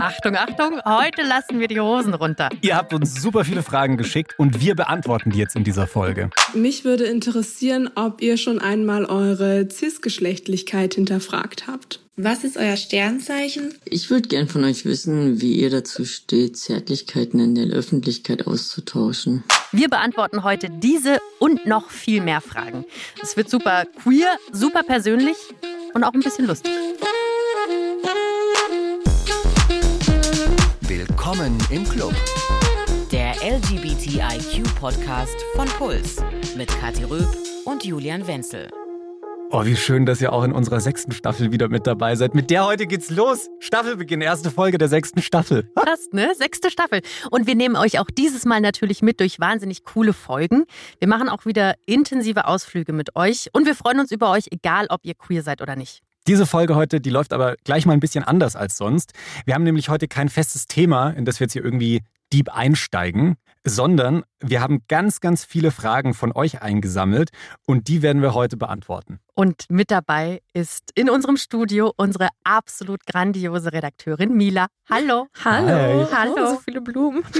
Achtung, Achtung, heute lassen wir die Hosen runter. Ihr habt uns super viele Fragen geschickt und wir beantworten die jetzt in dieser Folge. Mich würde interessieren, ob ihr schon einmal eure Cis-Geschlechtlichkeit hinterfragt habt. Was ist euer Sternzeichen? Ich würde gern von euch wissen, wie ihr dazu steht, Zärtlichkeiten in der Öffentlichkeit auszutauschen. Wir beantworten heute diese und noch viel mehr Fragen. Es wird super queer, super persönlich und auch ein bisschen lustig. Willkommen im Club. Der LGBTIQ-Podcast von Puls mit Kathi Röb und Julian Wenzel. Oh, wie schön, dass ihr auch in unserer sechsten Staffel wieder mit dabei seid. Mit der heute geht's los. Staffelbeginn, erste Folge der sechsten Staffel. Krass, ne? Sechste Staffel. Und wir nehmen euch auch dieses Mal natürlich mit durch wahnsinnig coole Folgen. Wir machen auch wieder intensive Ausflüge mit euch und wir freuen uns über euch, egal ob ihr queer seid oder nicht. Diese Folge heute, die läuft aber gleich mal ein bisschen anders als sonst. Wir haben nämlich heute kein festes Thema, in das wir jetzt hier irgendwie deep einsteigen, sondern wir haben ganz, ganz viele Fragen von euch eingesammelt und die werden wir heute beantworten. Und mit dabei ist in unserem Studio unsere absolut grandiose Redakteurin Mila. Hallo. Hallo. Hallo. Oh, so viele Blumen.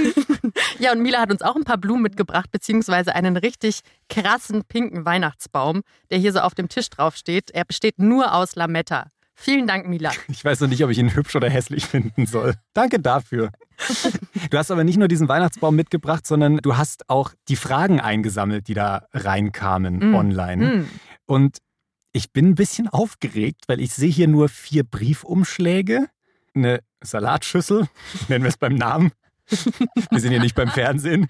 Ja, und Mila hat uns auch ein paar Blumen mitgebracht, beziehungsweise einen richtig krassen pinken Weihnachtsbaum, der hier so auf dem Tisch drauf steht. Er besteht nur aus Lametta. Vielen Dank, Mila. Ich weiß noch nicht, ob ich ihn hübsch oder hässlich finden soll. Danke dafür. Du hast aber nicht nur diesen Weihnachtsbaum mitgebracht, sondern du hast auch die Fragen eingesammelt, die da reinkamen Mm. online. Hm. Und ich bin ein bisschen aufgeregt, weil ich sehe hier nur vier Briefumschläge, eine Salatschüssel, nennen wir es beim Namen. Wir sind hier nicht beim Fernsehen.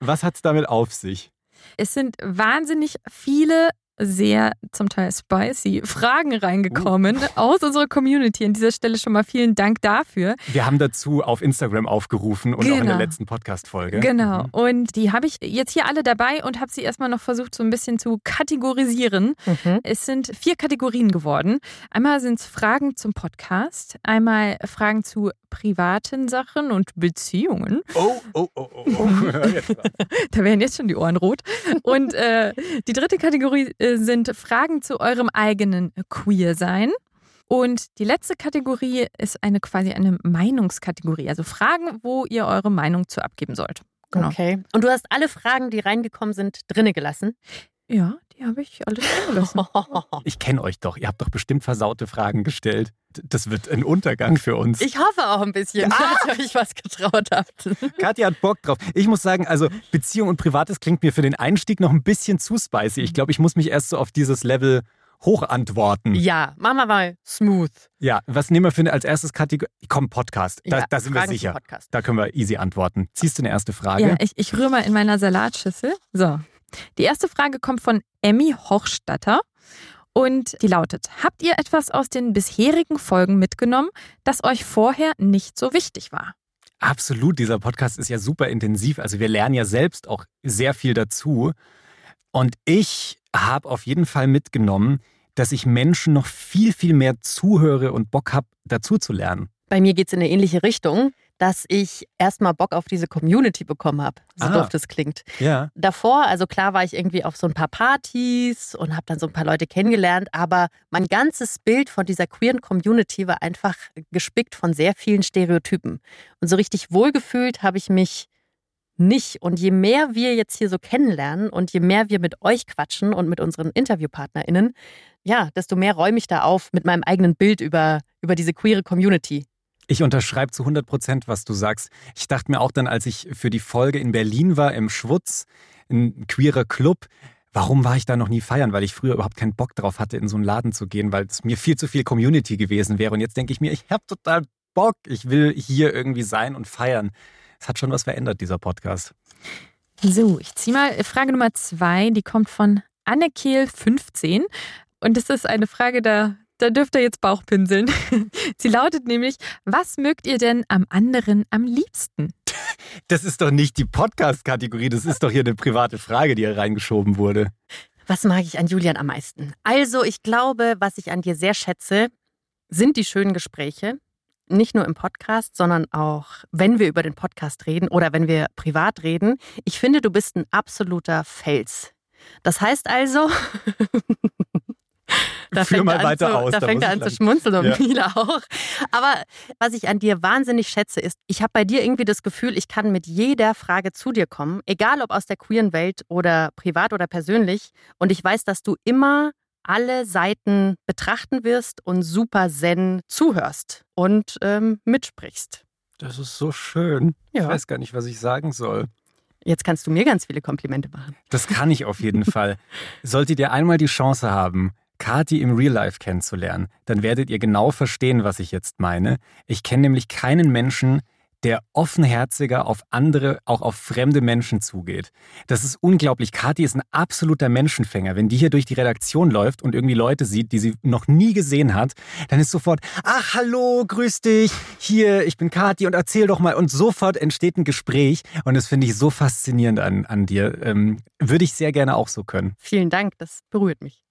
Was hat es damit auf sich? Es sind wahnsinnig viele sehr zum Teil spicy Fragen reingekommen Uh. aus unserer Community. An dieser Stelle schon mal vielen Dank dafür. Wir haben dazu auf Instagram aufgerufen und auch in der Genau. letzten Podcast-Folge. Genau. Mhm. Und die habe ich jetzt hier alle dabei und habe sie erstmal noch versucht, so ein bisschen zu kategorisieren. Mhm. Es sind vier Kategorien geworden. Einmal sind es Fragen zum Podcast, einmal Fragen zu privaten Sachen und Beziehungen. Oh, oh, oh, oh. oh. Da werden jetzt schon die Ohren rot. Und äh, die dritte Kategorie äh, sind Fragen zu eurem eigenen Queer-Sein. Und die letzte Kategorie ist eine quasi eine Meinungskategorie. Also Fragen, wo ihr eure Meinung zu abgeben sollt. Genau. Okay. Und du hast alle Fragen, die reingekommen sind, drinne gelassen. Ja, die habe ich alle drin gelassen. Ich kenne euch doch. Ihr habt doch bestimmt versaute Fragen gestellt. Das wird ein Untergang für uns. Ich hoffe auch ein bisschen, dass ihr euch was getraut habt. Katja hat Bock drauf. Ich muss sagen, also Beziehung und Privates klingt mir für den Einstieg noch ein bisschen zu spicy. Ich glaube, ich muss mich erst so auf dieses Level hochantworten. Ja, machen wir mal smooth. Ja, was nehmen wir für eine als erstes Kategorie? Komm, Podcast. Da, Ja, da sind wir Fragen sicher. Podcast. Da können wir easy antworten. Ziehst du eine erste Frage? Ja, ich, ich rühre mal in meiner Salatschüssel. So. Die erste Frage kommt von Emmy Hochstatter. Und die lautet: Habt ihr etwas aus den bisherigen Folgen mitgenommen, das euch vorher nicht so wichtig war? Absolut, dieser Podcast ist ja super intensiv. Also wir lernen ja selbst auch sehr viel dazu. Und ich habe auf jeden Fall mitgenommen, dass ich Menschen noch viel, viel mehr zuhöre und Bock habe, dazu zu lernen. Bei mir geht es in eine ähnliche Richtung, dass ich erstmal Bock auf diese Community bekommen habe. So Ah. doof das klingt. Ja. Davor, also klar war ich irgendwie auf so ein paar Partys und habe dann so ein paar Leute kennengelernt, aber mein ganzes Bild von dieser queeren Community war einfach gespickt von sehr vielen Stereotypen. Und so richtig wohlgefühlt habe ich mich nicht. Und je mehr wir jetzt hier so kennenlernen und je mehr wir mit euch quatschen und mit unseren InterviewpartnerInnen, ja, desto mehr räume ich da auf mit meinem eigenen Bild über, über diese queere Community. Ich unterschreibe zu 100 Prozent, was du sagst. Ich dachte mir auch dann, als ich für die Folge in Berlin war, im Schwutz, ein queerer Club, warum war ich da noch nie feiern? Weil ich früher überhaupt keinen Bock drauf hatte, in so einen Laden zu gehen, weil es mir viel zu viel Community gewesen wäre. Und jetzt denke ich mir, ich habe total Bock. Ich will hier irgendwie sein und feiern. Es hat schon was verändert, dieser Podcast. So, ich ziehe mal Frage Nummer zwei, die kommt von Annekehl15. Und das ist eine Frage, da, da dürft ihr jetzt Bauchpinseln. Sie lautet nämlich: Was mögt ihr denn am anderen am liebsten? Das ist doch nicht die Podcast-Kategorie, das ist doch hier eine private Frage, die hier reingeschoben wurde. Was mag ich an Julian am meisten? Also, ich glaube, was ich an dir sehr schätze, sind die schönen Gespräche. Nicht nur im Podcast, sondern auch, wenn wir über den Podcast reden oder wenn wir privat reden. Ich finde, du bist ein absoluter Fels. Das heißt also, Da Führ fängt mal er an weiter zu, aus, Da da fängt er ich an zu schmunzeln und Ja. Mila auch. Aber was ich an dir wahnsinnig schätze, ist, ich habe bei dir irgendwie das Gefühl, ich kann mit jeder Frage zu dir kommen, egal ob aus der queeren Welt oder privat oder persönlich. Und ich weiß, dass du immer alle Seiten betrachten wirst und super zen zuhörst und ähm, mitsprichst. Das ist so schön. Ich Ja. weiß gar nicht, was ich sagen soll. Jetzt kannst du mir ganz viele Komplimente machen. Das kann ich auf jeden Fall. Solltet ihr einmal die Chance haben, Kati im Real Life kennenzulernen, dann werdet ihr genau verstehen, was ich jetzt meine. Ich kenne nämlich keinen Menschen, der offenherziger auf andere, auch auf fremde Menschen zugeht. Das ist unglaublich. Kati ist ein absoluter Menschenfänger. Wenn die hier durch die Redaktion läuft und irgendwie Leute sieht, die sie noch nie gesehen hat, dann ist sofort, ach hallo, grüß dich, hier, ich bin Kati und erzähl doch mal. Und sofort entsteht ein Gespräch und das finde ich so faszinierend an, an dir. Ähm, würde ich sehr gerne auch so können. Vielen Dank, das berührt mich.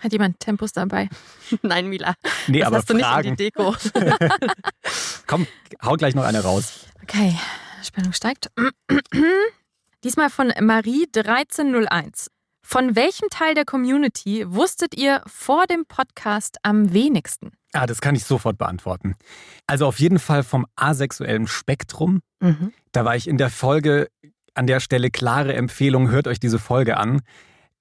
Hat jemand Tempos dabei? Nein, Mila, Nee, das aber hast du nicht Fragen. in die Deko. Komm, hau gleich noch eine raus. Okay, Spannung steigt. Diesmal von Marie1301. Von welchem Teil der Community wusstet ihr vor dem Podcast am wenigsten? Ah, das kann ich sofort beantworten. Also auf jeden Fall vom asexuellen Spektrum. Mhm. Da war ich in der Folge an der Stelle klare Empfehlung, hört euch diese Folge an.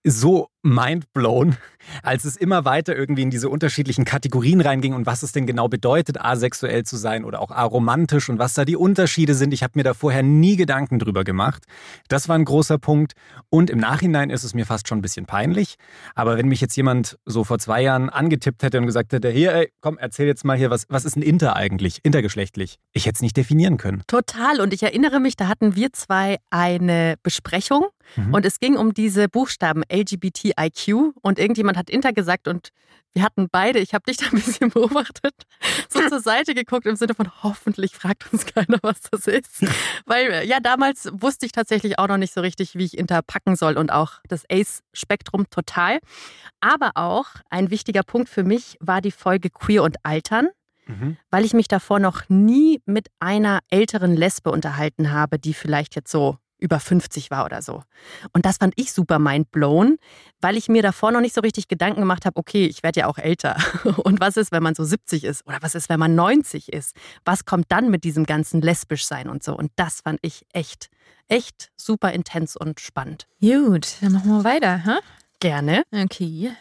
So mindblown, als es immer weiter irgendwie in diese unterschiedlichen Kategorien reinging und was es denn genau bedeutet, asexuell zu sein oder auch aromantisch und was da die Unterschiede sind. Ich habe mir da vorher nie Gedanken drüber gemacht. Das war ein großer Punkt. Und im Nachhinein ist es mir fast schon ein bisschen peinlich. Aber wenn mich jetzt jemand so vor zwei Jahren angetippt hätte und gesagt hätte, hier, ey, komm, erzähl jetzt mal hier, was, was ist ein Inter eigentlich? Intergeschlechtlich. Ich hätte es nicht definieren können. Total. Und ich erinnere mich, da hatten wir zwei eine Besprechung Mhm. und es ging um diese Buchstaben LGBTIQ und irgendjemand hat Inter gesagt und wir hatten beide, ich habe dich da ein bisschen beobachtet, so zur Seite geguckt im Sinne von hoffentlich fragt uns keiner, was das ist. Weil ja, damals wusste ich tatsächlich auch noch nicht so richtig, wie ich Inter packen soll und auch das ACE-Spektrum total. Aber auch ein wichtiger Punkt für mich war die Folge Queer und Altern Mhm. weil ich mich davor noch nie mit einer älteren Lesbe unterhalten habe, die vielleicht jetzt so über 50 war oder so. Und das fand ich super mindblown, weil ich mir davor noch nicht so richtig Gedanken gemacht habe, okay, ich werde ja auch älter. Und was ist, wenn man so 70 ist? Oder was ist, wenn man 90 ist? Was kommt dann mit diesem ganzen lesbisch sein und so? Und das fand ich echt, echt super intens und spannend. Gut, dann machen wir weiter. Hä? Gerne. Okay.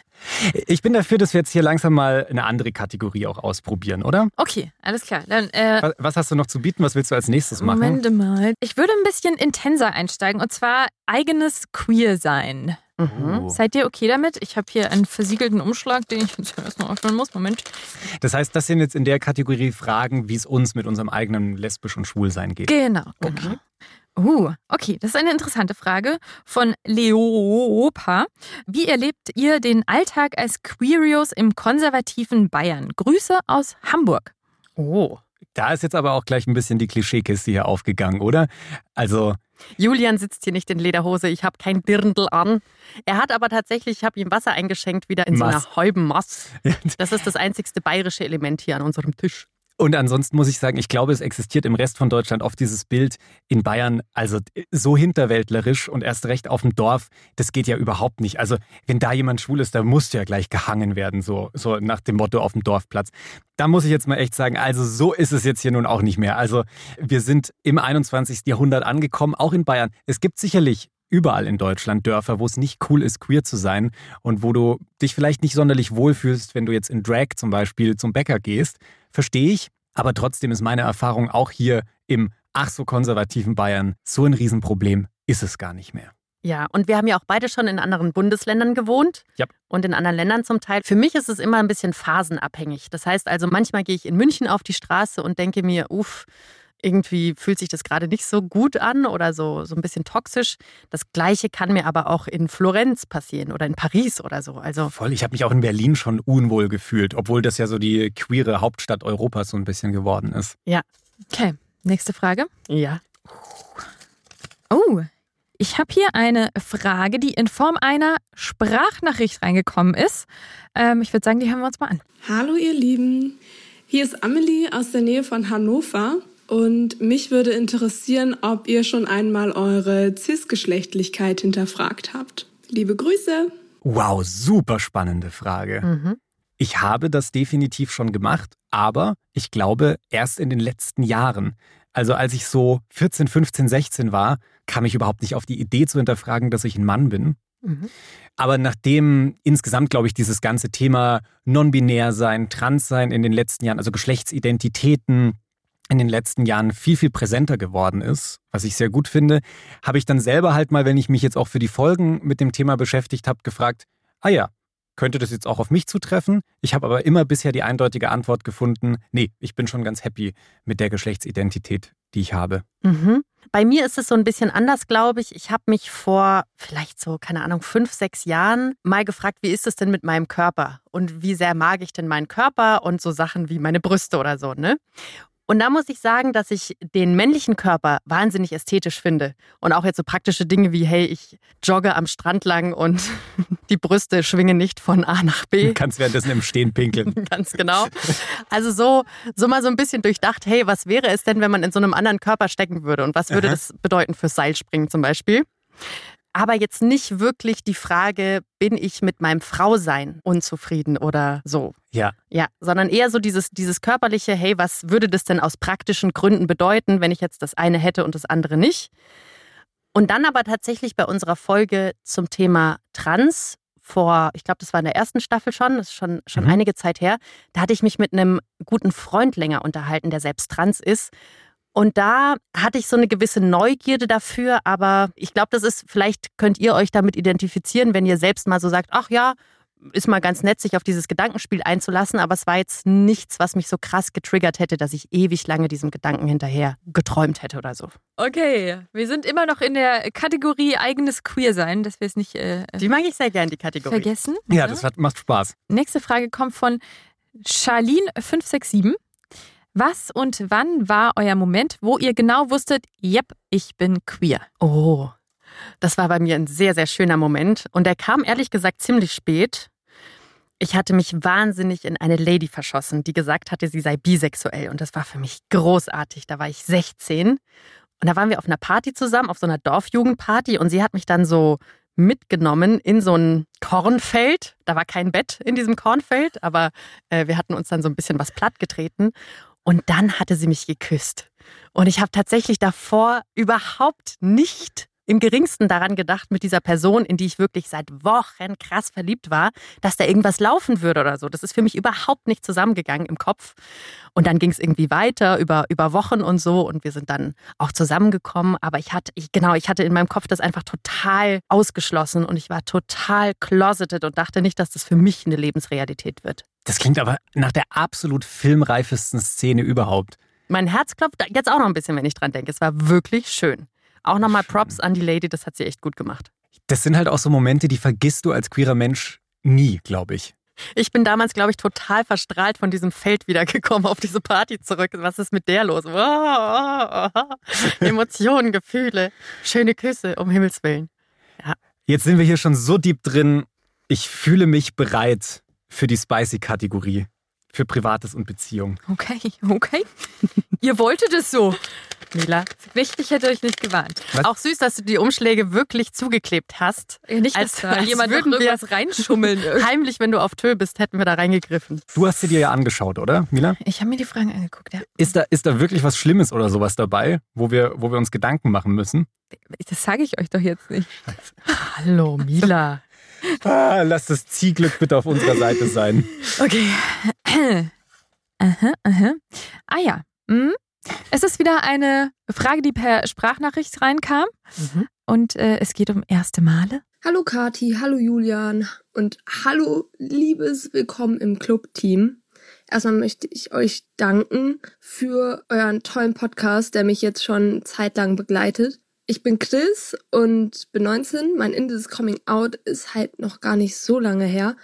Ich bin dafür, dass wir jetzt hier langsam mal eine andere Kategorie auch ausprobieren, oder? Okay, alles klar. Dann äh, Was, was hast du noch zu bieten? Was willst du als nächstes machen? Moment mal. Ich würde ein bisschen intenser einsteigen und zwar eigenes Queer-Sein. Mhm. Oh. Seid ihr okay damit? Ich habe hier einen versiegelten Umschlag, den ich jetzt erstmal öffnen muss. Moment. Das heißt, das sind jetzt in der Kategorie Fragen, wie es uns mit unserem eigenen lesbisch und Schwulsein geht. Genau, genau. Uh, okay, das ist eine interessante Frage von Leopa. Wie erlebt ihr den Alltag als Queerios im konservativen Bayern? Grüße aus Hamburg. Oh. Da ist jetzt aber auch gleich ein bisschen die Klischeekiste hier aufgegangen, oder? Also, Julian sitzt hier nicht in Lederhose, ich habe kein Dirndl an. Er hat aber tatsächlich, ich habe ihm Wasser eingeschenkt, wieder in so Mass. einer halben Mass. Das ist das einzigste bayerische Element hier an unserem Tisch. Und ansonsten muss ich sagen, ich glaube, es existiert im Rest von Deutschland oft dieses Bild in Bayern, also so hinterwäldlerisch und erst recht auf dem Dorf, das geht ja überhaupt nicht. Also, wenn da jemand schwul ist, da musst du ja gleich gehangen werden, so, so nach dem Motto auf dem Dorfplatz. Da muss ich jetzt mal echt sagen, also so ist es jetzt hier nun auch nicht mehr. Also, wir sind im 21. Jahrhundert angekommen, auch in Bayern. Es gibt sicherlich überall in Deutschland Dörfer, wo es nicht cool ist, queer zu sein und wo du dich vielleicht nicht sonderlich wohlfühlst, wenn du jetzt in Drag zum Beispiel zum Bäcker gehst. Verstehe ich. Aber trotzdem ist meine Erfahrung auch hier im ach so konservativen Bayern so ein Riesenproblem ist es gar nicht mehr. Ja, und wir haben ja auch beide schon in anderen Bundesländern gewohnt Ja. und in anderen Ländern zum Teil. Für mich ist es immer ein bisschen phasenabhängig. Das heißt also, manchmal gehe ich in München auf die Straße und denke mir, uff, irgendwie fühlt sich das gerade nicht so gut an oder so, so ein bisschen toxisch. Das Gleiche kann mir aber auch in Florenz passieren oder in Paris oder so. Also Voll, ich habe mich auch in Berlin schon unwohl gefühlt, obwohl das ja so die queere Hauptstadt Europas so ein bisschen geworden ist. Okay, nächste Frage. ja. Oh, ich habe hier eine Frage, die in Form einer Sprachnachricht reingekommen ist. Ähm, ich würde sagen, die hören wir uns mal an. Hallo ihr Lieben, hier ist Amelie aus der Nähe von Hannover und mich würde interessieren, ob ihr schon einmal eure Cis-Geschlechtlichkeit hinterfragt habt. Liebe Grüße! Wow, super spannende Frage. Mhm. Ich habe das definitiv schon gemacht, aber ich glaube erst in den letzten Jahren. Also als ich so 14, 15, 16 war, kam ich überhaupt nicht auf die Idee zu hinterfragen, dass ich ein Mann bin. Mhm. Aber nachdem insgesamt, glaube ich, dieses ganze Thema non-binär sein, trans sein in den letzten Jahren, also Geschlechtsidentitäten in den letzten Jahren viel, viel präsenter geworden ist, was ich sehr gut finde, habe ich dann selber halt mal, wenn ich mich jetzt auch für die Folgen mit dem Thema beschäftigt habe, gefragt, ah ja, könnte das jetzt auch auf mich zutreffen? Ich habe aber immer bisher die eindeutige Antwort gefunden, nee, ich bin schon ganz happy mit der Geschlechtsidentität, die ich habe. Mhm. Bei mir ist es so ein bisschen anders, glaube ich. Ich habe mich vor vielleicht so, keine Ahnung, fünf, sechs Jahren mal gefragt, wie ist es denn mit meinem Körper? Und wie sehr mag ich denn meinen Körper und so Sachen wie meine Brüste oder so, ne? Und da muss ich sagen, dass ich den männlichen Körper wahnsinnig ästhetisch finde. Und auch jetzt so praktische Dinge wie, hey, ich jogge am Strand lang und die Brüste schwingen nicht von A nach B. Du kannst währenddessen im Stehen pinkeln. Ganz genau. Also so, so mal so ein bisschen durchdacht, hey, was wäre es denn, wenn man in so einem anderen Körper stecken würde? Und was würde Aha. das bedeuten fürs Seilspringen zum Beispiel? Aber jetzt nicht wirklich die Frage, bin ich mit meinem Frausein unzufrieden oder so. Ja, Ja, sondern eher so dieses, dieses körperliche, hey, was würde das denn aus praktischen Gründen bedeuten, wenn ich jetzt das eine hätte und das andere nicht? Und dann aber tatsächlich bei unserer Folge zum Thema Trans vor, ich glaube, das war in der ersten Staffel schon, das ist schon, schon Mhm. einige Zeit her, da hatte ich mich mit einem guten Freund länger unterhalten, der selbst trans ist. Und da hatte ich so eine gewisse Neugierde dafür, aber ich glaube, das ist, vielleicht könnt ihr euch damit identifizieren, wenn ihr selbst mal so sagt, ach ja, ist mal ganz nett, sich auf dieses Gedankenspiel einzulassen, aber es war jetzt nichts, was mich so krass getriggert hätte, dass ich ewig lange diesem Gedanken hinterher geträumt hätte oder so. Okay, wir sind immer noch in der Kategorie eigenes Queersein, dass wir es nicht äh, Die mag ich sehr gern, die Kategorie. vergessen. ja, das hat, macht Spaß. Nächste Frage kommt von Charlene567. Was und wann war euer Moment, wo ihr genau wusstet, yep, ich bin queer? Oh, das war bei mir ein sehr, sehr schöner Moment. Und der kam ehrlich gesagt ziemlich spät. Ich hatte mich wahnsinnig in eine Lady verschossen, die gesagt hatte, sie sei bisexuell. Und das war für mich großartig. Da war ich 16. Und da waren wir auf einer Party zusammen, auf so einer Dorfjugendparty. Und sie hat mich dann so mitgenommen in so ein Kornfeld. Da war kein Bett in diesem Kornfeld, aber äh, wir hatten uns dann so ein bisschen was plattgetreten. Und dann hatte sie mich geküsst. Und ich habe tatsächlich davor überhaupt nicht im geringsten daran gedacht, mit dieser Person, in die ich wirklich seit Wochen krass verliebt war, dass da irgendwas laufen würde oder so. Das ist für mich überhaupt nicht zusammengegangen im Kopf. Und dann ging es irgendwie weiter über, über Wochen und so und wir sind dann auch zusammengekommen. Aber ich hatte, ich, genau, ich hatte in meinem Kopf das einfach total ausgeschlossen und ich war total closeted und dachte nicht, dass das für mich eine Lebensrealität wird. Das klingt aber nach der absolut filmreifesten Szene überhaupt. Mein Herz klopft jetzt auch noch ein bisschen, wenn ich dran denke. Es war wirklich schön. Auch nochmal Props an die Lady, das hat sie echt gut gemacht. Das sind halt auch so Momente, die vergisst du als queerer Mensch nie, glaube ich. Ich bin damals, glaube ich, total verstrahlt von diesem Feld wiedergekommen auf diese Party zurück. Was ist mit der los? Wow, Emotionen, Gefühle, schöne Küsse, um Himmels Willen. Jetzt sind wir hier schon so deep drin. Ich fühle mich bereit für die Spicy-Kategorie. Für Privates und Beziehung. Okay, okay. ihr wolltet es so. Mila, Richtig hätte euch nicht gewarnt. Was? auch süß, dass du die Umschläge wirklich zugeklebt hast. Ja, nicht, Als- dass da als jemand würden wir- irgendwas reinschummeln. Heimlich, wenn du auf Tö bist, hätten wir da reingegriffen. Du hast sie dir ja angeschaut, oder, Mila? Ich habe mir die Fragen angeguckt, ja. Ist da, ist da wirklich was Schlimmes oder sowas dabei, wo wir, wo wir uns Gedanken machen müssen? Das sage ich euch doch jetzt nicht. Hallo, Mila. Ah, lass das Zielglück bitte auf unserer Seite sein. Okay. aha, aha. Ah ja. Hm. Es ist wieder eine Frage, die per Sprachnachricht reinkam. Mhm. Und äh, es geht um erste Male. Hallo Kati, hallo Julian und hallo liebes Willkommen im Club-Team. Erstmal möchte ich euch danken für euren tollen Podcast, der mich jetzt schon zeitlang begleitet. Ich bin Chris und bin 19. Mein Indies Coming Out ist halt noch gar nicht so lange her.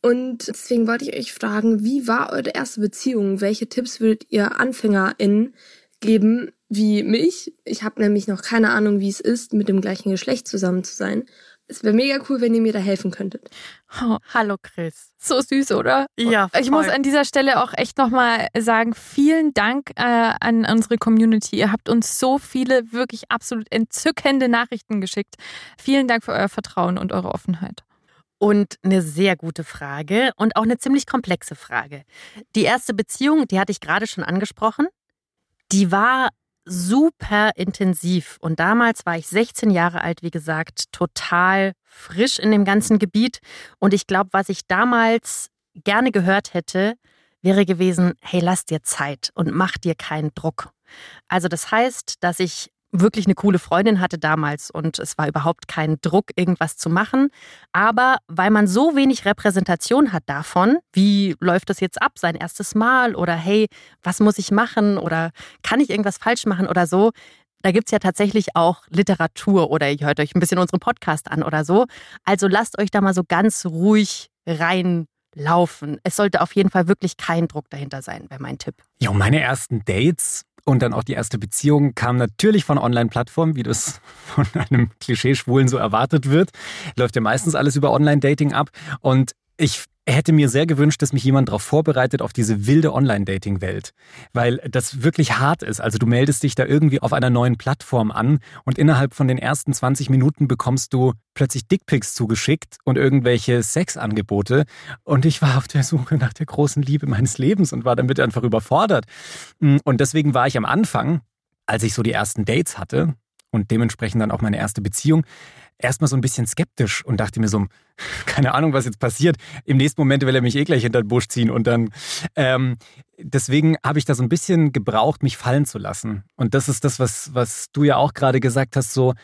Und deswegen wollte ich euch fragen, wie war eure erste Beziehung? Welche Tipps würdet ihr AnfängerInnen geben wie mich? Ich habe nämlich noch keine Ahnung, wie es ist, mit dem gleichen Geschlecht zusammen zu sein. Es wäre mega cool, wenn ihr mir da helfen könntet. Oh, Hallo, Chris. so süß, oder? Ja, Ich muss voll. an dieser Stelle auch echt nochmal sagen, vielen Dank äh, an unsere Community. Ihr habt uns so viele wirklich absolut entzückende Nachrichten geschickt. Vielen Dank für euer Vertrauen und eure Offenheit. Und eine sehr gute Frage und auch eine ziemlich komplexe Frage. Die erste Beziehung, die hatte ich gerade schon angesprochen, die war super intensiv. Und damals war ich 16 Jahre alt, wie gesagt, total frisch in dem ganzen Gebiet. Und ich glaube, was ich damals gerne gehört hätte, wäre gewesen, hey, lass dir Zeit und mach dir keinen Druck. Also das heißt, dass ich wirklich eine coole Freundin hatte damals und es war überhaupt kein Druck, irgendwas zu machen. Aber weil man so wenig Repräsentation hat davon, wie läuft das jetzt ab, sein erstes Mal oder hey, was muss ich machen oder kann ich irgendwas falsch machen oder so, da gibt es ja tatsächlich auch Literatur oder ihr hört euch ein bisschen unseren Podcast an oder so. Also lasst euch da mal so ganz ruhig reinlaufen. Es sollte auf jeden Fall wirklich kein Druck dahinter sein, wäre mein Tipp. Ja, meine ersten Dates und dann auch die erste Beziehung kam natürlich von Online-Plattformen, wie das von einem Klischee-Schwulen so erwartet wird. Läuft ja meistens alles über Online-Dating ab. Und ich hätte mir sehr gewünscht, dass mich jemand darauf vorbereitet, auf diese wilde Online-Dating-Welt. Weil das wirklich hart ist. Also du meldest dich da irgendwie auf einer neuen Plattform an und innerhalb von den ersten 20 Minuten bekommst du plötzlich Dickpics zugeschickt und irgendwelche Sexangebote. Und ich war auf der Suche nach der großen Liebe meines Lebens und war damit einfach überfordert. Und deswegen war ich am Anfang, als ich so die ersten Dates hatte und dementsprechend dann auch meine erste Beziehung, erstmal so ein bisschen skeptisch und dachte mir so, keine Ahnung, was jetzt passiert. Im nächsten Moment will er mich eh gleich hinter den Busch ziehen und dann. Ähm, deswegen habe ich da so ein bisschen gebraucht, mich fallen zu lassen. Und das ist das, was, was du ja auch gerade gesagt hast, so.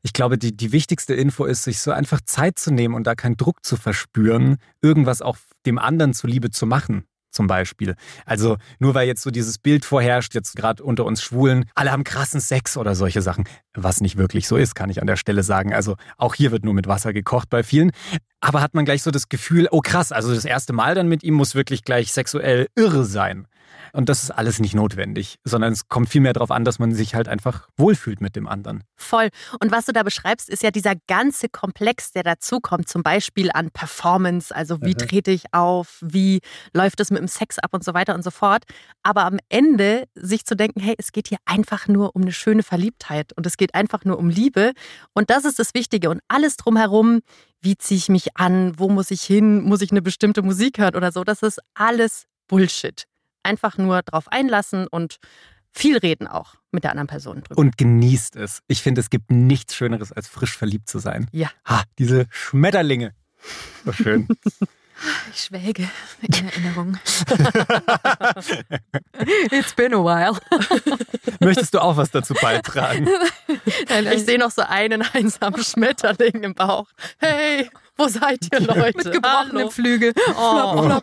Ich glaube, die, die wichtigste Info ist, sich so einfach Zeit zu nehmen und da keinen Druck zu verspüren, irgendwas auch dem anderen zuliebe zu machen zum Beispiel. Also nur weil jetzt so dieses Bild vorherrscht, jetzt gerade unter uns Schwulen, alle haben krassen Sex oder solche Sachen, was nicht wirklich so ist, kann ich an der Stelle sagen. Also auch hier wird nur mit Wasser gekocht bei vielen. Aber hat man gleich so das Gefühl, oh krass, also das erste Mal dann mit ihm muss wirklich gleich sexuell irre sein. Und das ist alles nicht notwendig, sondern es kommt vielmehr darauf an, dass man sich halt einfach wohlfühlt mit dem anderen. Voll. Und was du da beschreibst, ist ja dieser ganze Komplex, der dazukommt, zum Beispiel an Performance, also wie mhm. trete ich auf, wie läuft es mit dem Sex ab und so weiter und so fort. Aber am Ende sich zu denken, hey, es geht hier einfach nur um eine schöne Verliebtheit und es geht einfach nur um Liebe. Und das ist das Wichtige. Und alles drumherum, wie ziehe ich mich an, wo muss ich hin, muss ich eine bestimmte Musik hören oder so, das ist alles Bullshit einfach nur drauf einlassen und viel reden auch mit der anderen Person drüber. Und genießt es. Ich finde, es gibt nichts Schöneres, als frisch verliebt zu sein. Ja. Ha, diese Schmetterlinge. So schön. Ich schwelge in Erinnerung. It's been a while. Möchtest du auch was dazu beitragen? Ich sehe noch so einen einsamen Schmetterling im Bauch. Hey, wo seid ihr Leute? Mit gebrochenen Flügel. Oh.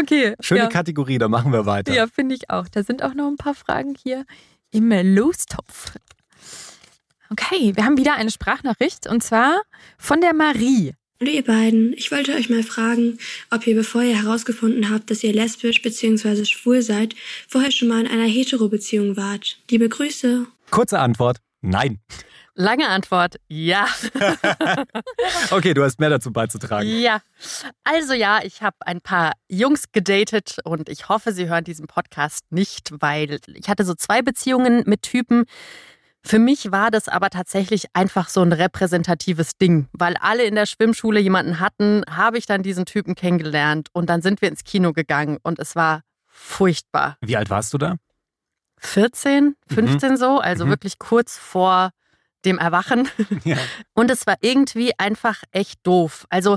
Okay. Schöne ja. Kategorie, da machen wir weiter. Ja, finde ich auch. Da sind auch noch ein paar Fragen hier im Lostopf. Okay, wir haben wieder eine Sprachnachricht und zwar von der Marie. Hallo ihr beiden, ich wollte euch mal fragen, ob ihr, bevor ihr herausgefunden habt, dass ihr lesbisch bzw. schwul seid, vorher schon mal in einer Hetero-Beziehung wart. Liebe Grüße. Kurze Antwort, nein. Lange Antwort, ja. okay, du hast mehr dazu beizutragen. Ja. Also ja, ich habe ein paar Jungs gedatet und ich hoffe, sie hören diesen Podcast nicht, weil ich hatte so zwei Beziehungen mit Typen. Für mich war das aber tatsächlich einfach so ein repräsentatives Ding, weil alle in der Schwimmschule jemanden hatten, habe ich dann diesen Typen kennengelernt und dann sind wir ins Kino gegangen und es war furchtbar. Wie alt warst du da? 14, 15 mhm. so, also mhm. wirklich kurz vor dem Erwachen. Ja. Und es war irgendwie einfach echt doof. Also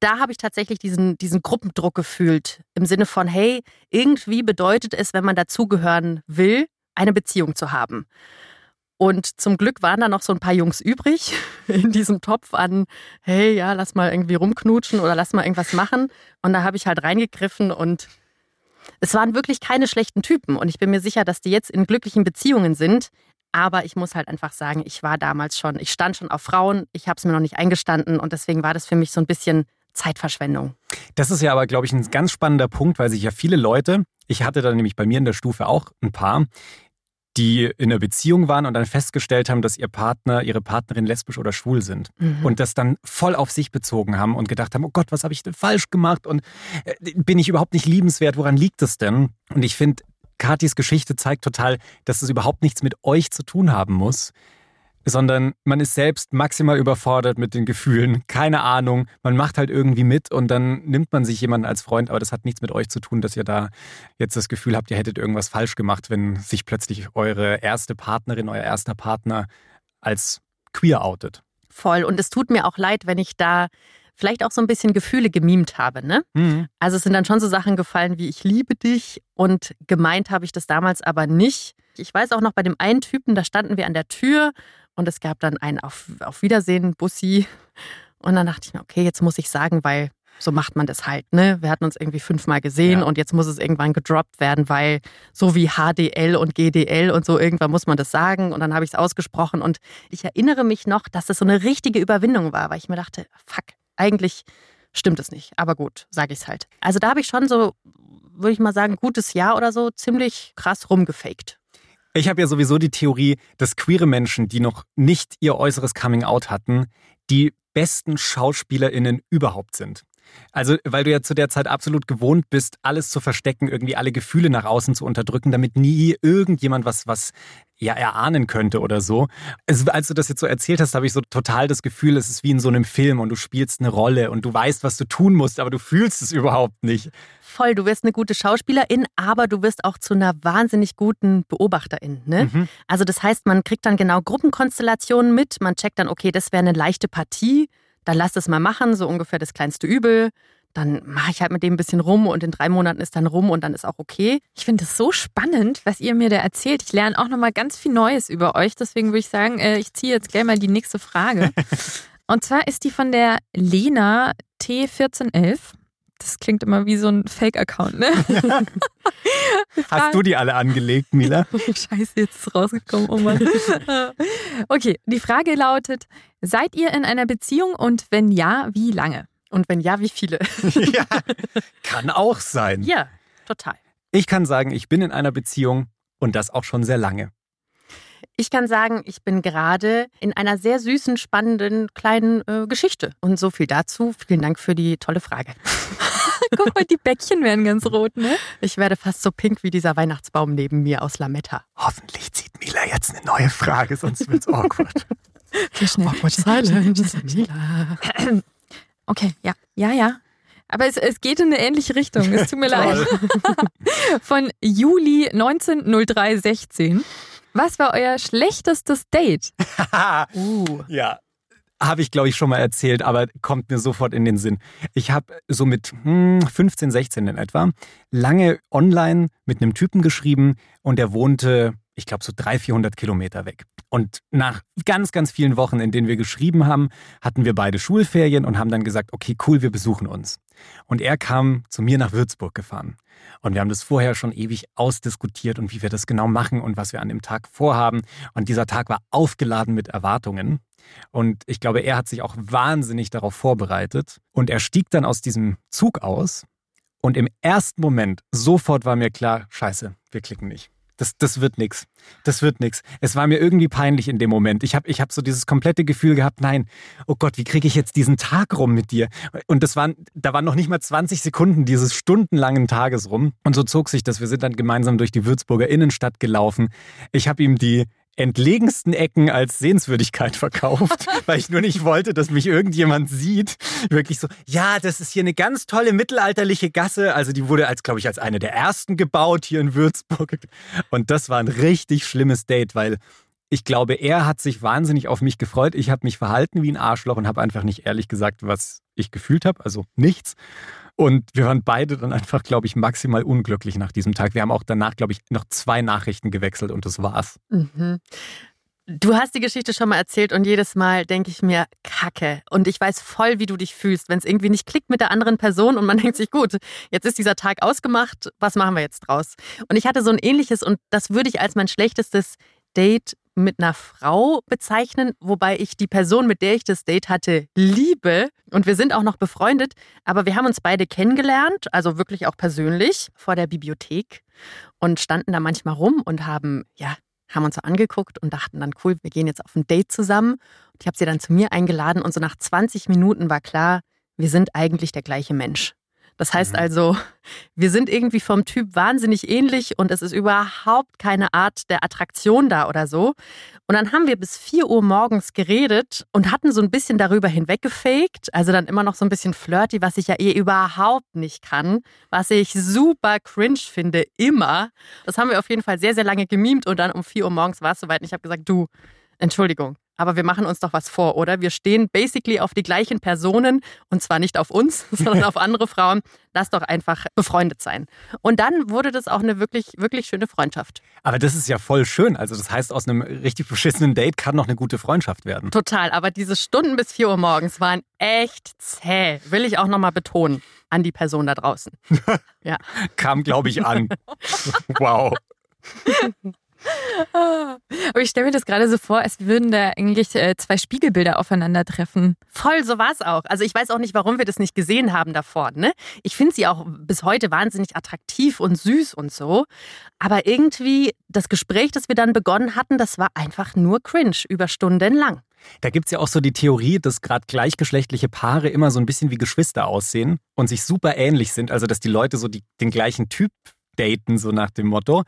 da habe ich tatsächlich diesen, diesen Gruppendruck gefühlt. Im Sinne von, hey, irgendwie bedeutet es, wenn man dazugehören will, eine Beziehung zu haben. Und zum Glück waren da noch so ein paar Jungs übrig in diesem Topf an, hey, ja, lass mal irgendwie rumknutschen oder lass mal irgendwas machen. Und da habe ich halt reingegriffen und es waren wirklich keine schlechten Typen. Und ich bin mir sicher, dass die jetzt in glücklichen Beziehungen sind. Aber ich muss halt einfach sagen, ich war damals schon, ich stand schon auf Frauen, ich habe es mir noch nicht eingestanden und deswegen war das für mich so ein bisschen Zeitverschwendung. Das ist ja aber, glaube ich, ein ganz spannender Punkt, weil sich ja viele Leute, ich hatte da nämlich bei mir in der Stufe auch ein paar, die in einer Beziehung waren und dann festgestellt haben, dass ihr Partner, ihre Partnerin lesbisch oder schwul sind. Mhm. Und das dann voll auf sich bezogen haben und gedacht haben, oh Gott, was habe ich denn falsch gemacht? Und äh, bin ich überhaupt nicht liebenswert? Woran liegt das denn? Und ich finde, Katis Geschichte zeigt total, dass es überhaupt nichts mit euch zu tun haben muss. sondern man ist selbst maximal überfordert mit den Gefühlen, keine Ahnung, man macht halt irgendwie mit und dann nimmt man sich jemanden als Freund, aber das hat nichts mit euch zu tun, dass ihr da jetzt das Gefühl habt, ihr hättet irgendwas falsch gemacht, wenn sich plötzlich eure erste Partnerin, euer erster Partner als queer outet. Voll. Und es tut mir auch leid, wenn ich da vielleicht auch so ein bisschen Gefühle gemimt habe. Ne? Mhm. Also es sind dann schon so Sachen gefallen wie ich liebe dich und gemeint habe ich das damals aber nicht. Ich weiß auch noch bei dem einen Typen, da standen wir an der Tür und es gab dann ein Auf, auf Wiedersehen, Bussi. Und dann dachte ich mir, okay, jetzt muss ich sagen, weil so macht man das halt, ne? Wir hatten uns irgendwie fünfmal gesehen Ja. und jetzt muss es irgendwann gedroppt werden, weil so wie HDL und GDL und so, irgendwann muss man das sagen. Und dann habe ich es ausgesprochen und ich erinnere mich noch, dass das so eine richtige Überwindung war, weil ich mir dachte, fuck, eigentlich stimmt es nicht. Aber gut, sage ich es halt. Also da habe ich schon so, würde ich mal sagen, gutes Jahr oder so ziemlich krass rumgefaked. Ich habe ja sowieso die Theorie, dass queere Menschen, die noch nicht ihr äußeres Coming-out hatten, die besten SchauspielerInnen überhaupt sind. Also, weil du ja zu der Zeit absolut gewohnt bist, alles zu verstecken, irgendwie alle Gefühle nach außen zu unterdrücken, damit nie irgendjemand was, was ja erahnen könnte oder so. Es, als du das jetzt so erzählt hast, habe ich so total das Gefühl, es ist wie in so einem Film und du spielst eine Rolle und du weißt, was du tun musst, aber du fühlst es überhaupt nicht. Voll, du wirst eine gute Schauspielerin, aber du wirst auch zu einer wahnsinnig guten Beobachterin. Ne? Mhm. Also das heißt, man kriegt dann genau Gruppenkonstellationen mit, man checkt dann, okay, das wäre eine leichte Partie, dann lass es mal machen, so ungefähr das kleinste Übel. Dann mache ich halt mit dem ein bisschen rum und in drei Monaten ist dann rum und dann ist auch okay. Ich finde es so spannend, was ihr mir da erzählt. Ich lerne auch nochmal ganz viel Neues über euch. Deswegen würde ich sagen, äh, ich ziehe jetzt gleich mal die nächste Frage. Und zwar ist die von der Lena T1411. Das klingt immer wie so ein Fake-Account, ne? Hast du die alle angelegt, Mila? Scheiße, jetzt ist es rausgekommen. Oh Mann. okay, die Frage lautet: Seid ihr in einer Beziehung und wenn ja, wie lange? Und wenn ja, wie viele? ja, kann auch sein. ja, total. Ich kann sagen, ich bin in einer Beziehung und das auch schon sehr lange. Ich kann sagen, ich bin gerade in einer sehr süßen, spannenden kleinen äh, Geschichte. Und so viel dazu. Vielen Dank für die tolle Frage. Guck mal, die Bäckchen werden ganz rot, ne? Ich werde fast so pink wie dieser Weihnachtsbaum neben mir aus Lametta. Hoffentlich zieht Mila jetzt eine neue Frage, sonst wird's awkward. Okay, schnell. Silence. Okay, ja, ja, ja. Aber es, es geht in eine ähnliche Richtung. Es tut mir leid. Von Juli 190316. Was war euer schlechtestes Date? Uh. ja. Habe ich, glaube ich, schon mal erzählt, aber kommt mir sofort in den Sinn. Ich habe so mit hm, 15, 16 in etwa lange online mit einem Typen geschrieben und der wohnte, ich glaube, so 300, 400 Kilometer weg. Und nach ganz, ganz vielen Wochen, in denen wir geschrieben haben, hatten wir beide Schulferien und haben dann gesagt, okay, cool, wir besuchen uns. Und er kam zu mir nach Würzburg gefahren. Und wir haben das vorher schon ewig ausdiskutiert und wie wir das genau machen und was wir an dem Tag vorhaben. Und dieser Tag war aufgeladen mit Erwartungen. Und ich glaube, er hat sich auch wahnsinnig darauf vorbereitet. Und er stieg dann aus diesem Zug aus. Und im ersten Moment, sofort war mir klar, scheiße, wir klicken nicht. Das, das wird nix. Das wird nix. Es war mir irgendwie peinlich in dem Moment. Ich habe ich hab so dieses komplette Gefühl gehabt, nein, oh Gott, wie kriege ich jetzt diesen Tag rum mit dir? Und das waren, da waren noch nicht mal 20 Sekunden dieses stundenlangen Tages rum. Und so zog sich das. Wir sind dann gemeinsam durch die Würzburger Innenstadt gelaufen. Ich habe ihm die entlegensten Ecken als Sehenswürdigkeit verkauft, weil ich nur nicht wollte, dass mich irgendjemand sieht. Wirklich so, ja, das ist hier eine ganz tolle mittelalterliche Gasse. Also die wurde als, glaube ich, als eine der ersten gebaut hier in Würzburg. Und das war ein richtig schlimmes Date, weil ich glaube, er hat sich wahnsinnig auf mich gefreut. Ich habe mich verhalten wie ein Arschloch und habe einfach nicht ehrlich gesagt, was ich gefühlt habe. Also nichts. Und wir waren beide dann einfach, glaube ich, maximal unglücklich nach diesem Tag. Wir haben auch danach, glaube ich, noch zwei Nachrichten gewechselt und das war's. Mhm. Du hast die Geschichte schon mal erzählt und jedes Mal denke ich mir, Kacke. Und ich weiß voll, wie du dich fühlst, wenn es irgendwie nicht klickt mit der anderen Person und man denkt sich, gut, jetzt ist dieser Tag ausgemacht, was machen wir jetzt draus? Und ich hatte so ein ähnliches und das würde ich als mein schlechtestes Date mit einer Frau bezeichnen, wobei ich die Person, mit der ich das Date hatte, liebe. Und wir sind auch noch befreundet, aber wir haben uns beide kennengelernt, also wirklich auch persönlich, vor der Bibliothek und standen da manchmal rum und haben, ja, haben uns so angeguckt und dachten dann, cool, wir gehen jetzt auf ein Date zusammen. Und ich habe sie dann zu mir eingeladen und so nach 20 Minuten war klar, wir sind eigentlich der gleiche Mensch. Das heißt also, wir sind irgendwie vom Typ wahnsinnig ähnlich und es ist überhaupt keine Art der Attraktion da oder so. Und dann haben wir bis 4 Uhr morgens geredet und hatten so ein bisschen darüber hinweggefaked. Also dann immer noch so ein bisschen flirty, was ich ja eh überhaupt nicht kann. Was ich super cringe finde, immer. Das haben wir auf jeden Fall sehr, sehr lange gemimt und dann um 4 Uhr morgens war es soweit und ich habe gesagt, du, Entschuldigung, aber wir machen uns doch was vor, oder? Wir stehen basically auf die gleichen Personen und zwar nicht auf uns, sondern auf andere Frauen. Lass doch einfach befreundet sein. Und dann wurde das auch eine wirklich, wirklich schöne Freundschaft. Aber das ist ja voll schön. Also das heißt, aus einem richtig beschissenen Date kann noch eine gute Freundschaft werden. Total. Aber diese Stunden bis 4 Uhr morgens waren echt zäh. Will ich auch nochmal betonen an die Person da draußen. Ja. Kam, glaube ich, an. wow. Aber ich stelle mir das gerade so vor, als würden da eigentlich äh, zwei Spiegelbilder aufeinandertreffen. Voll, so war es auch. Also ich weiß auch nicht, warum wir das nicht gesehen haben davor. Ne? Ich finde sie auch bis heute wahnsinnig attraktiv und süß und so. Aber irgendwie das Gespräch, das wir dann begonnen hatten, das war einfach nur cringe über Stunden lang. Da gibt es ja auch so die Theorie, dass gerade gleichgeschlechtliche Paare immer so ein bisschen wie Geschwister aussehen und sich super ähnlich sind. Also dass die Leute so die, den gleichen Typ daten, so nach dem Motto.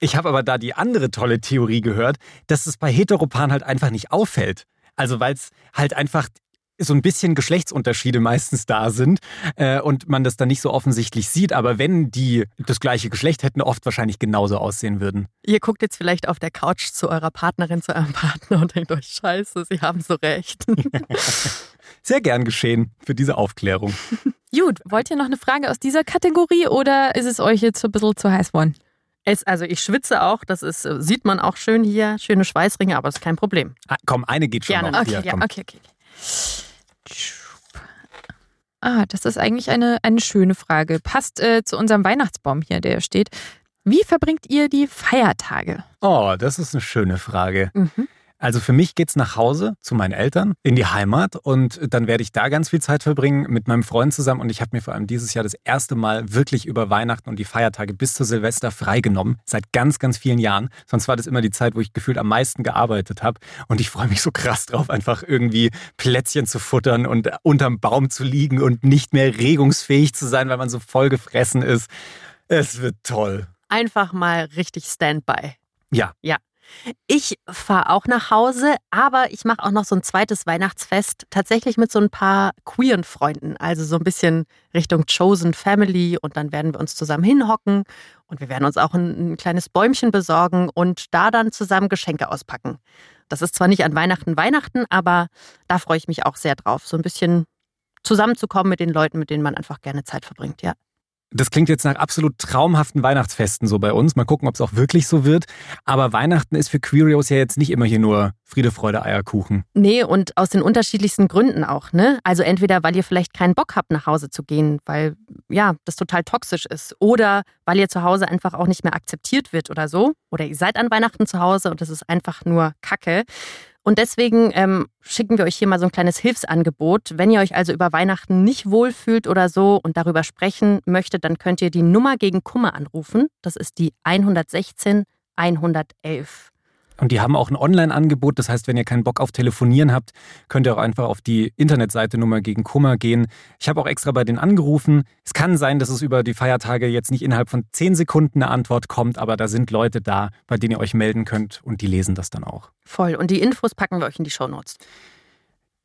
Ich habe aber da die andere tolle Theorie gehört, dass es bei Heteropaaren halt einfach nicht auffällt. Also weil es halt einfach so ein bisschen Geschlechtsunterschiede meistens da sind äh, und man das dann nicht so offensichtlich sieht. Aber wenn die das gleiche Geschlecht hätten, oft wahrscheinlich genauso aussehen würden. Ihr guckt jetzt vielleicht auf der Couch zu eurer Partnerin, zu eurem Partner und denkt euch, scheiße, sie haben so recht. Sehr gern geschehen für diese Aufklärung. Gut, wollt ihr noch eine Frage aus dieser Kategorie oder ist es euch jetzt so ein bisschen zu heiß geworden? Es, also ich schwitze auch, das ist, äh, sieht man auch schön hier, schöne Schweißringe, aber das ist kein Problem. Ah, komm, eine geht schon Gerne. noch. Okay, Hier, ja, komm. okay, okay. Ah, das ist eigentlich eine, eine schöne Frage. Passt äh, zu unserem Weihnachtsbaum hier, der steht. Wie verbringt ihr die Feiertage? Oh, das ist eine schöne Frage. Mhm. Also für mich geht's nach Hause zu meinen Eltern in die Heimat und dann werde ich da ganz viel Zeit verbringen mit meinem Freund zusammen und ich habe mir vor allem dieses Jahr das erste Mal wirklich über Weihnachten und die Feiertage bis zu Silvester freigenommen, seit ganz, ganz vielen Jahren. Sonst war das immer die Zeit, wo ich gefühlt am meisten gearbeitet habe und ich freue mich so krass drauf, einfach irgendwie Plätzchen zu futtern und unterm Baum zu liegen und nicht mehr regungsfähig zu sein, weil man so voll gefressen ist. Es wird toll. Einfach mal richtig Standby. Ja. Ja. Ich fahre auch nach Hause, aber ich mache auch noch so ein zweites Weihnachtsfest, tatsächlich mit so ein paar queeren Freunden, also so ein bisschen Richtung Chosen Family und dann werden wir uns zusammen hinhocken und wir werden uns auch ein, ein kleines Bäumchen besorgen und da dann zusammen Geschenke auspacken. Das ist zwar nicht an Weihnachten Weihnachten, aber da freue ich mich auch sehr drauf, so ein bisschen zusammenzukommen mit den Leuten, mit denen man einfach gerne Zeit verbringt, ja. Das klingt jetzt nach absolut traumhaften Weihnachtsfesten so bei uns. Mal gucken, ob es auch wirklich so wird. Aber Weihnachten ist für Queerios ja jetzt nicht immer hier nur Friede, Freude, Eierkuchen. Nee, und aus den unterschiedlichsten Gründen auch, ne? Also entweder, weil ihr vielleicht keinen Bock habt, nach Hause zu gehen, weil ja, das total toxisch ist. Oder weil ihr zu Hause einfach auch nicht mehr akzeptiert wird oder so. Oder ihr seid an Weihnachten zu Hause und es ist einfach nur Kacke. Und deswegen ähm, schicken wir euch hier mal so ein kleines Hilfsangebot. Wenn ihr euch also über Weihnachten nicht wohlfühlt oder so und darüber sprechen möchtet, dann könnt ihr die Nummer gegen Kummer anrufen. Das ist die 116 111. Und die haben auch ein Online-Angebot. Das heißt, wenn ihr keinen Bock auf Telefonieren habt, könnt ihr auch einfach auf die Internetseite Nummer gegen Kummer gehen. Ich habe auch extra bei denen angerufen. Es kann sein, dass es über die Feiertage jetzt nicht innerhalb von zehn Sekunden eine Antwort kommt, aber da sind Leute da, bei denen ihr euch melden könnt und die lesen das dann auch. Voll. Und die Infos packen wir euch in die Shownotes.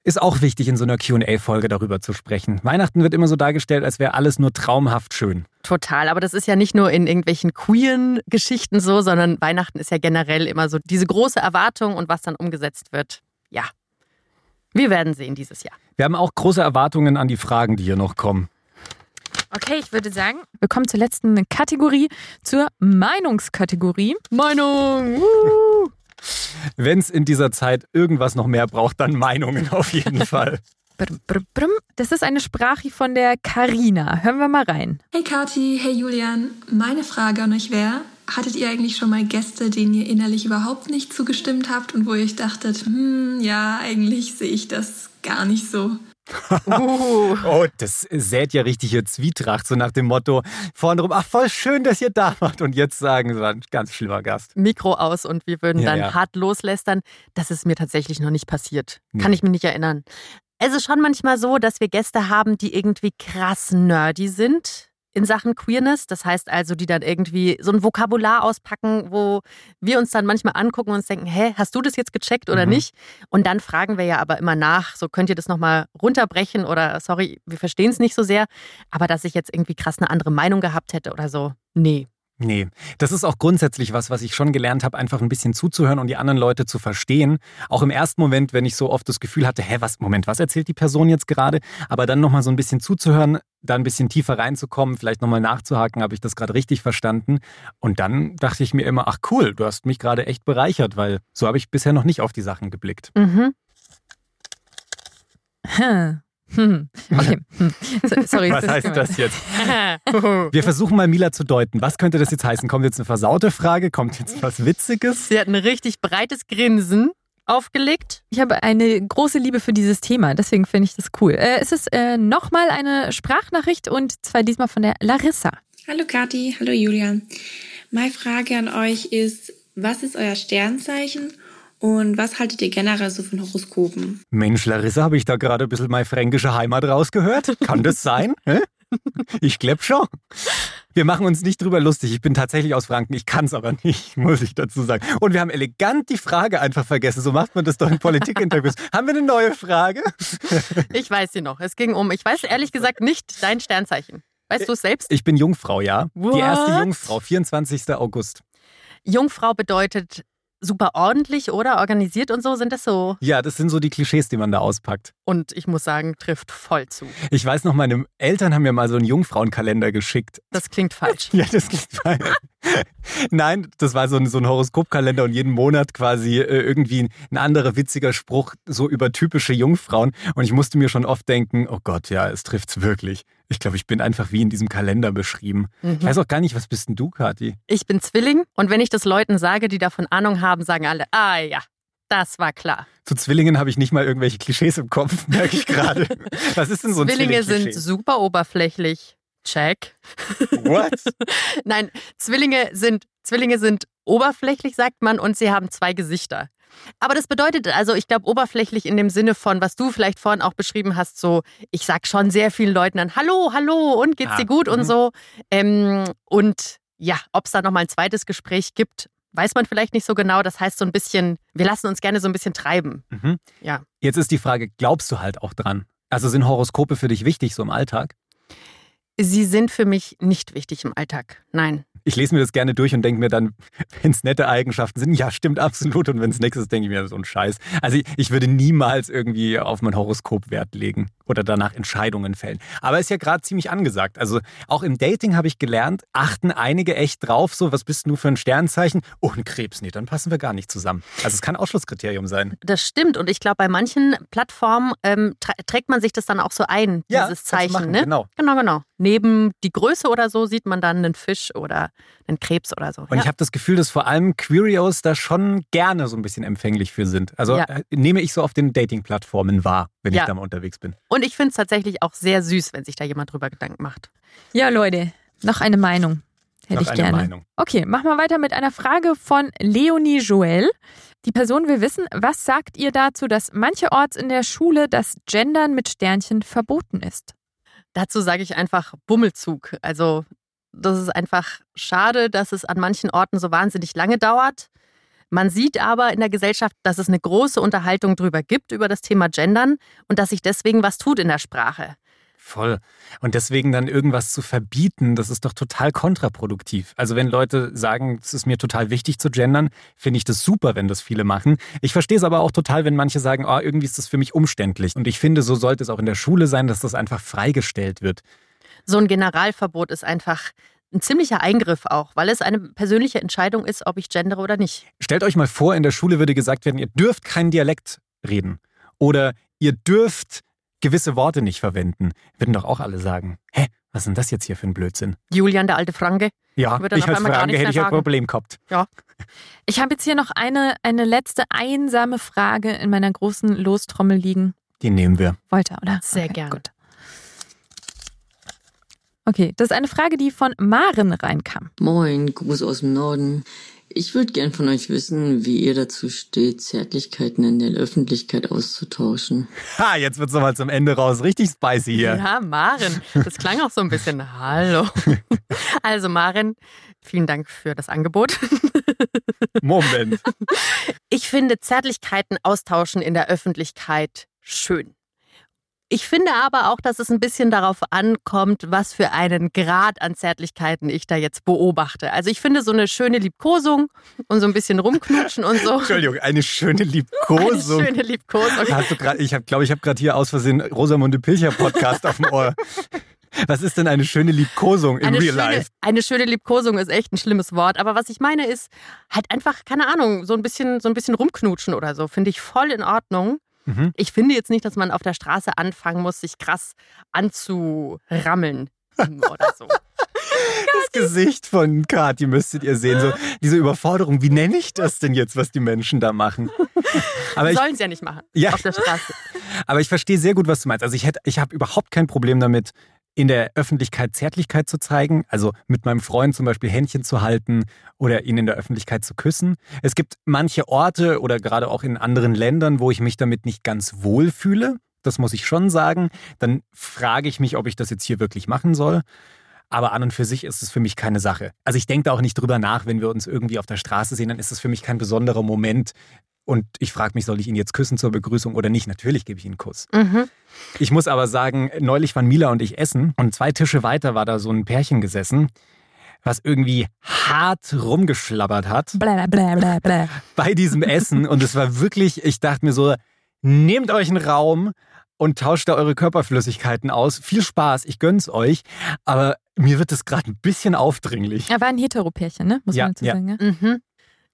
Ist auch wichtig, in so einer QA-Folge darüber zu sprechen. Weihnachten wird immer so dargestellt, als wäre alles nur traumhaft schön. Total, aber das ist ja nicht nur in irgendwelchen queeren Geschichten so, sondern Weihnachten ist ja generell immer so diese große Erwartung und was dann umgesetzt wird. Ja, wir werden sehen dieses Jahr. Wir haben auch große Erwartungen an die Fragen, die hier noch kommen. Okay, ich würde sagen, wir kommen zur letzten Kategorie, zur Meinungskategorie. Meinung! Wenn es in dieser Zeit irgendwas noch mehr braucht, dann Meinungen auf jeden Fall. Das ist eine Sprache von der Karina. Hören wir mal rein. Hey Kati, hey Julian. Meine Frage an euch wäre, hattet ihr eigentlich schon mal Gäste, denen ihr innerlich überhaupt nicht zugestimmt habt und wo ihr euch dachtet, hm, ja, eigentlich sehe ich das gar nicht so? Uh. Oh, das sät ja richtig hier Zwietracht, so nach dem Motto, vorne rum, ach voll schön, dass ihr da wart. Und jetzt sagen sie, ein ganz schlimmer Gast. Mikro aus und wir würden Ja, dann ja. hart loslästern. Das ist mir tatsächlich noch nicht passiert. Nee. Kann ich mich nicht erinnern. Es ist schon manchmal so, dass wir Gäste haben, die irgendwie krass nerdy sind in Sachen Queerness. Das heißt also, die dann irgendwie so ein Vokabular auspacken, wo wir uns dann manchmal angucken und uns denken, hä, hast du das jetzt gecheckt oder Mhm. nicht? Und dann fragen wir ja aber immer nach, so könnt ihr das nochmal runterbrechen oder sorry, wir verstehen es nicht so sehr. Aber dass ich jetzt irgendwie krass eine andere Meinung gehabt hätte oder so, nee. Nee, das ist auch grundsätzlich was, was ich schon gelernt habe, einfach ein bisschen zuzuhören und die anderen Leute zu verstehen. Auch im ersten Moment, wenn ich so oft das Gefühl hatte, hä, was, Moment, was erzählt die Person jetzt gerade? Aber dann nochmal so ein bisschen zuzuhören, da ein bisschen tiefer reinzukommen, vielleicht nochmal nachzuhaken, habe ich das gerade richtig verstanden? Und dann dachte ich mir immer, ach cool, du hast mich gerade echt bereichert, weil so habe ich bisher noch nicht auf die Sachen geblickt. Mhm. Hm. Hm. Okay. Hm. So, sorry. Was das ist heißt gemein. das jetzt? Wir versuchen mal Mila zu deuten. Was könnte das jetzt heißen? Kommt jetzt eine versaute Frage? Kommt jetzt was Witziges? Sie hat ein richtig breites Grinsen aufgelegt. Ich habe eine große Liebe für dieses Thema, deswegen finde ich das cool. Äh, es ist äh, nochmal eine Sprachnachricht und zwar diesmal von der Larissa. Hallo Kathi, hallo Julian. Meine Frage an euch ist, was ist euer Sternzeichen und was haltet ihr generell so von Horoskopen? Mensch, Larissa, habe ich da gerade ein bisschen meine fränkische Heimat rausgehört? Kann das sein? Ich glaub schon. Wir machen uns nicht drüber lustig. Ich bin tatsächlich aus Franken. Ich kann es aber nicht, muss ich dazu sagen. Und wir haben elegant die Frage einfach vergessen. So macht man das doch in Politikinterviews. haben wir eine neue Frage? Ich weiß sie noch. Es ging um, ich weiß ehrlich gesagt nicht dein Sternzeichen. Weißt du es selbst? Ich bin Jungfrau, ja. Die erste What? Jungfrau, 24. August. Jungfrau bedeutet super ordentlich oder organisiert und so. Sind das so? Ja, das sind so die Klischees, die man da auspackt. Und ich muss sagen, trifft voll zu. Ich weiß noch, meine Eltern haben mir mal so einen Jungfrauenkalender geschickt. Das klingt falsch. Ja, das klingt fein. Nein, das war so ein, so ein Horoskopkalender und jeden Monat quasi äh, irgendwie ein, ein anderer witziger Spruch so über typische Jungfrauen. Und ich musste mir schon oft denken, oh Gott, ja, es trifft's wirklich. Ich glaube, ich bin einfach wie in diesem Kalender beschrieben. Ich Mhm. weiß auch gar nicht, was bist denn du, Kathi? Ich bin Zwilling und wenn ich das Leuten sage, die davon Ahnung haben, sagen alle, ah ja, das war klar. Zu Zwillingen habe ich nicht mal irgendwelche Klischees im Kopf, merke ich gerade. Was ist denn so ein Zwillinge sind Zwilling-Klischee? super oberflächlich. Check. What? Nein, Zwillinge sind, Zwillinge sind oberflächlich, sagt man, und sie haben zwei Gesichter. Aber das bedeutet also, ich glaube, oberflächlich in dem Sinne von, was du vielleicht vorhin auch beschrieben hast, so, ich sag schon sehr vielen Leuten dann, hallo, hallo, und geht's Ah, dir gut und mhm. so. Ähm, und ja, ob es da nochmal ein zweites Gespräch gibt, weiß man vielleicht nicht so genau. Das heißt so ein bisschen, wir lassen uns gerne so ein bisschen treiben. Mhm. Ja. Jetzt ist die Frage, glaubst du halt auch dran? Also sind Horoskope für dich wichtig so im Alltag? Sie sind für mich nicht wichtig im Alltag. Nein. Ich lese mir das gerne durch und denke mir dann, wenn es nette Eigenschaften sind, ja, stimmt absolut. Und wenn es nichts ist, denke ich mir, so ein Scheiß. Also ich, ich würde niemals irgendwie auf mein Horoskop Wert legen oder danach Entscheidungen fällen. Aber ist ja gerade ziemlich angesagt. Also auch im Dating habe ich gelernt, achten einige echt drauf, so, was bist du für ein Sternzeichen? Oh, ein Krebs, nee, dann passen wir gar nicht zusammen. Also es kann Ausschlusskriterium sein. Das stimmt. Und ich glaube, bei manchen Plattformen ähm, trägt man sich das dann auch so ein, Ja, dieses Zeichen. machen, ne? genau. Genau, genau. Neben die Größe oder so sieht man dann einen Fisch oder einen Krebs oder so. Und ja. ich habe das Gefühl, dass vor allem Queerios da schon gerne so ein bisschen empfänglich für sind. Also Ja. äh, nehme ich so auf den Dating-Plattformen wahr, wenn Ja. ich da mal unterwegs bin. Und ich finde es tatsächlich auch sehr süß, wenn sich da jemand drüber Gedanken macht. Ja, Leute, noch eine Meinung. Hätte Noch ich eine gerne. Meinung. Okay, machen wir weiter mit einer Frage von Leonie Joel. Die Person will wissen, was sagt ihr dazu, dass mancherorts in der Schule das Gendern mit Sternchen verboten ist? Dazu sage ich einfach Bummelzug. Also das ist einfach schade, dass es an manchen Orten so wahnsinnig lange dauert. Man sieht aber in der Gesellschaft, dass es eine große Unterhaltung drüber gibt, über das Thema Gendern und dass sich deswegen was tut in der Sprache. Voll. Und deswegen dann irgendwas zu verbieten, das ist doch total kontraproduktiv. Also wenn Leute sagen, es ist mir total wichtig zu gendern, finde ich das super, wenn das viele machen. Ich verstehe es aber auch total, wenn manche sagen, oh, irgendwie ist das für mich umständlich. Und ich finde, so sollte es auch in der Schule sein, dass das einfach freigestellt wird. So ein Generalverbot ist einfach ein ziemlicher Eingriff auch, weil es eine persönliche Entscheidung ist, ob ich gendere oder nicht. Stellt euch mal vor, in der Schule würde gesagt werden, ihr dürft keinen Dialekt reden. Oder ihr dürft gewisse Worte nicht verwenden. Würden doch auch alle sagen, hä, was ist denn das jetzt hier für ein Blödsinn? Julian, der alte Franke. Ja, Wird dann ich auf als einmal gar Frage nichts hätte ich ein sagen. Problem gehabt. Ich habe jetzt hier noch eine, eine letzte einsame Frage in meiner großen Lostrommel liegen. Die nehmen wir. Wollt ihr, oder? Sehr okay, gerne. Gut. Okay, das ist eine Frage, die von Maren reinkam. Moin, Gruß aus dem Norden. Ich würde gern von euch wissen, wie ihr dazu steht, Zärtlichkeiten in der Öffentlichkeit auszutauschen. Ha, jetzt wird's nochmal zum Ende raus. Richtig spicy hier. Ja, Maren, das klang auch so ein bisschen. Hallo. Also, Maren, vielen Dank für das Angebot. Moment. Ich finde Zärtlichkeiten austauschen in der Öffentlichkeit schön. Ich finde aber auch, dass es ein bisschen darauf ankommt, was für einen Grad an Zärtlichkeiten ich da jetzt beobachte. Also ich finde so eine schöne Liebkosung und so ein bisschen rumknutschen und so. Entschuldigung, eine schöne Liebkosung. Eine schöne Liebkosung. Hast du grad, ich habe, glaube ich, habe gerade hier aus Versehen Rosamunde Pilcher Podcast auf dem Ohr. Was ist denn eine schöne Liebkosung im Real schöne, Life? Eine schöne Liebkosung ist echt ein schlimmes Wort. Aber was ich meine ist halt einfach, keine Ahnung, so ein bisschen, so ein bisschen rumknutschen oder so. Finde ich voll in Ordnung. Mhm. Ich finde jetzt nicht, dass man auf der Straße anfangen muss, sich krass anzurammeln oder so. Das Gesicht von Kathi müsstet ihr sehen. So diese Überforderung. Wie nenne ich das denn jetzt, was die Menschen da machen? Aber Sollen sie ja nicht machen Ja. auf der Straße. aber ich verstehe sehr gut, was du meinst. Also ich hätte, ich habe überhaupt kein Problem damit, in der Öffentlichkeit Zärtlichkeit zu zeigen. Also mit meinem Freund zum Beispiel Händchen zu halten oder ihn in der Öffentlichkeit zu küssen. Es gibt manche Orte oder gerade auch in anderen Ländern, wo ich mich damit nicht ganz wohl fühle. Das muss ich schon sagen. Dann frage ich mich, ob ich das jetzt hier wirklich machen soll. Aber an und für sich ist es für mich keine Sache. Also ich denke da auch nicht drüber nach, wenn wir uns irgendwie auf der Straße sehen, dann ist es für mich kein besonderer Moment. Und ich frage mich, soll ich ihn jetzt küssen zur Begrüßung oder nicht? Natürlich gebe ich ihm einen Kuss. Mhm. Ich muss aber sagen, neulich waren Mila und ich essen und zwei Tische weiter war da so ein Pärchen gesessen, was irgendwie hart rumgeschlabbert hat Bla, bla, bla, bla. bei diesem Essen. Und es war wirklich, ich dachte mir so, nehmt euch einen Raum und tauscht da eure Körperflüssigkeiten aus. Viel Spaß, ich gönn's euch. Aber mir wird es gerade ein bisschen aufdringlich. Er war ein Heteropärchen, ne? Muss Ja, man dazu ja. sagen. Ja? Mhm.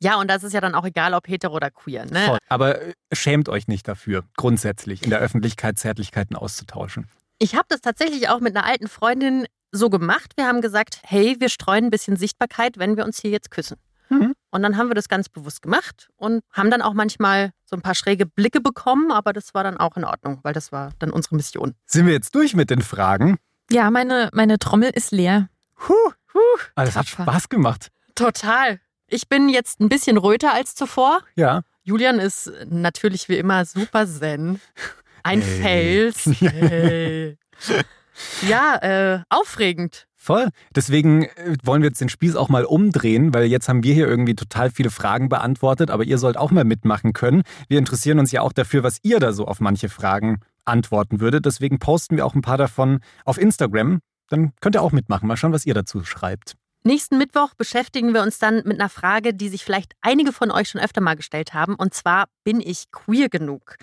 Ja, und das ist ja dann auch egal, ob hetero oder queer. Ne? Voll. Aber äh, schämt euch nicht dafür, grundsätzlich in der Öffentlichkeit Zärtlichkeiten auszutauschen. Ich habe das tatsächlich auch mit einer alten Freundin so gemacht. Wir haben gesagt, hey, wir streuen ein bisschen Sichtbarkeit, wenn wir uns hier jetzt küssen. Mhm. Und dann haben wir das ganz bewusst gemacht und haben dann auch manchmal so ein paar schräge Blicke bekommen, aber das war dann auch in Ordnung, weil das war dann unsere Mission. Sind wir jetzt durch mit den Fragen? ja, meine, meine Trommel ist leer. Huh, huh. Ah, das hat. Spaß gemacht. Total. Ich bin jetzt ein bisschen röter als zuvor. Ja. Julian ist natürlich wie immer super zen. Ein Hey. Fels. Hey. Ja, äh, aufregend. Voll. Deswegen äh, wollen wir jetzt den Spieß auch mal umdrehen, weil jetzt haben wir hier irgendwie total viele Fragen beantwortet, aber ihr sollt auch mal mitmachen können. Wir interessieren uns ja auch dafür, was ihr da so auf manche Fragen antworten würdet. Deswegen posten wir auch ein paar davon auf Instagram. Dann könnt ihr auch mitmachen. Mal schauen, was ihr dazu schreibt. Nächsten Mittwoch beschäftigen wir uns dann mit einer Frage, die sich vielleicht einige von euch schon öfter mal gestellt haben. Und zwar, bin ich queer genug?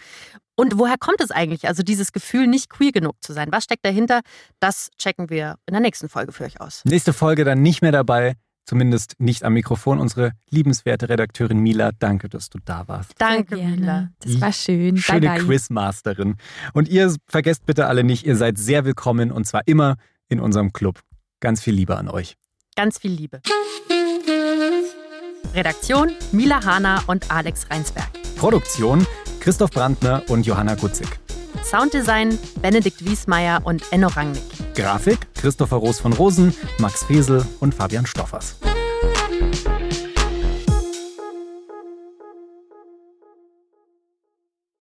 Und woher kommt es eigentlich? Also dieses Gefühl, nicht queer genug zu sein. Was steckt dahinter? Das checken wir in der nächsten Folge für euch aus. Nächste Folge dann nicht mehr dabei, zumindest nicht am Mikrofon. Unsere liebenswerte Redakteurin Mila, danke, dass du da warst. Danke. Mila. Das war schön. Schöne bye, bye. Quizmasterin. Und ihr vergesst bitte alle nicht, ihr seid sehr willkommen und zwar immer in unserem Club. Ganz viel Liebe an euch. Ganz viel Liebe. Redaktion Mila Hana und Alex Reinsberg. Produktion Christoph Brandner und Johanna Gutzig. Sounddesign Benedikt Wiesmeier und Enno Rangnick. Grafik Christopher Roos von Rosen, Max Fesel und Fabian Stoffers.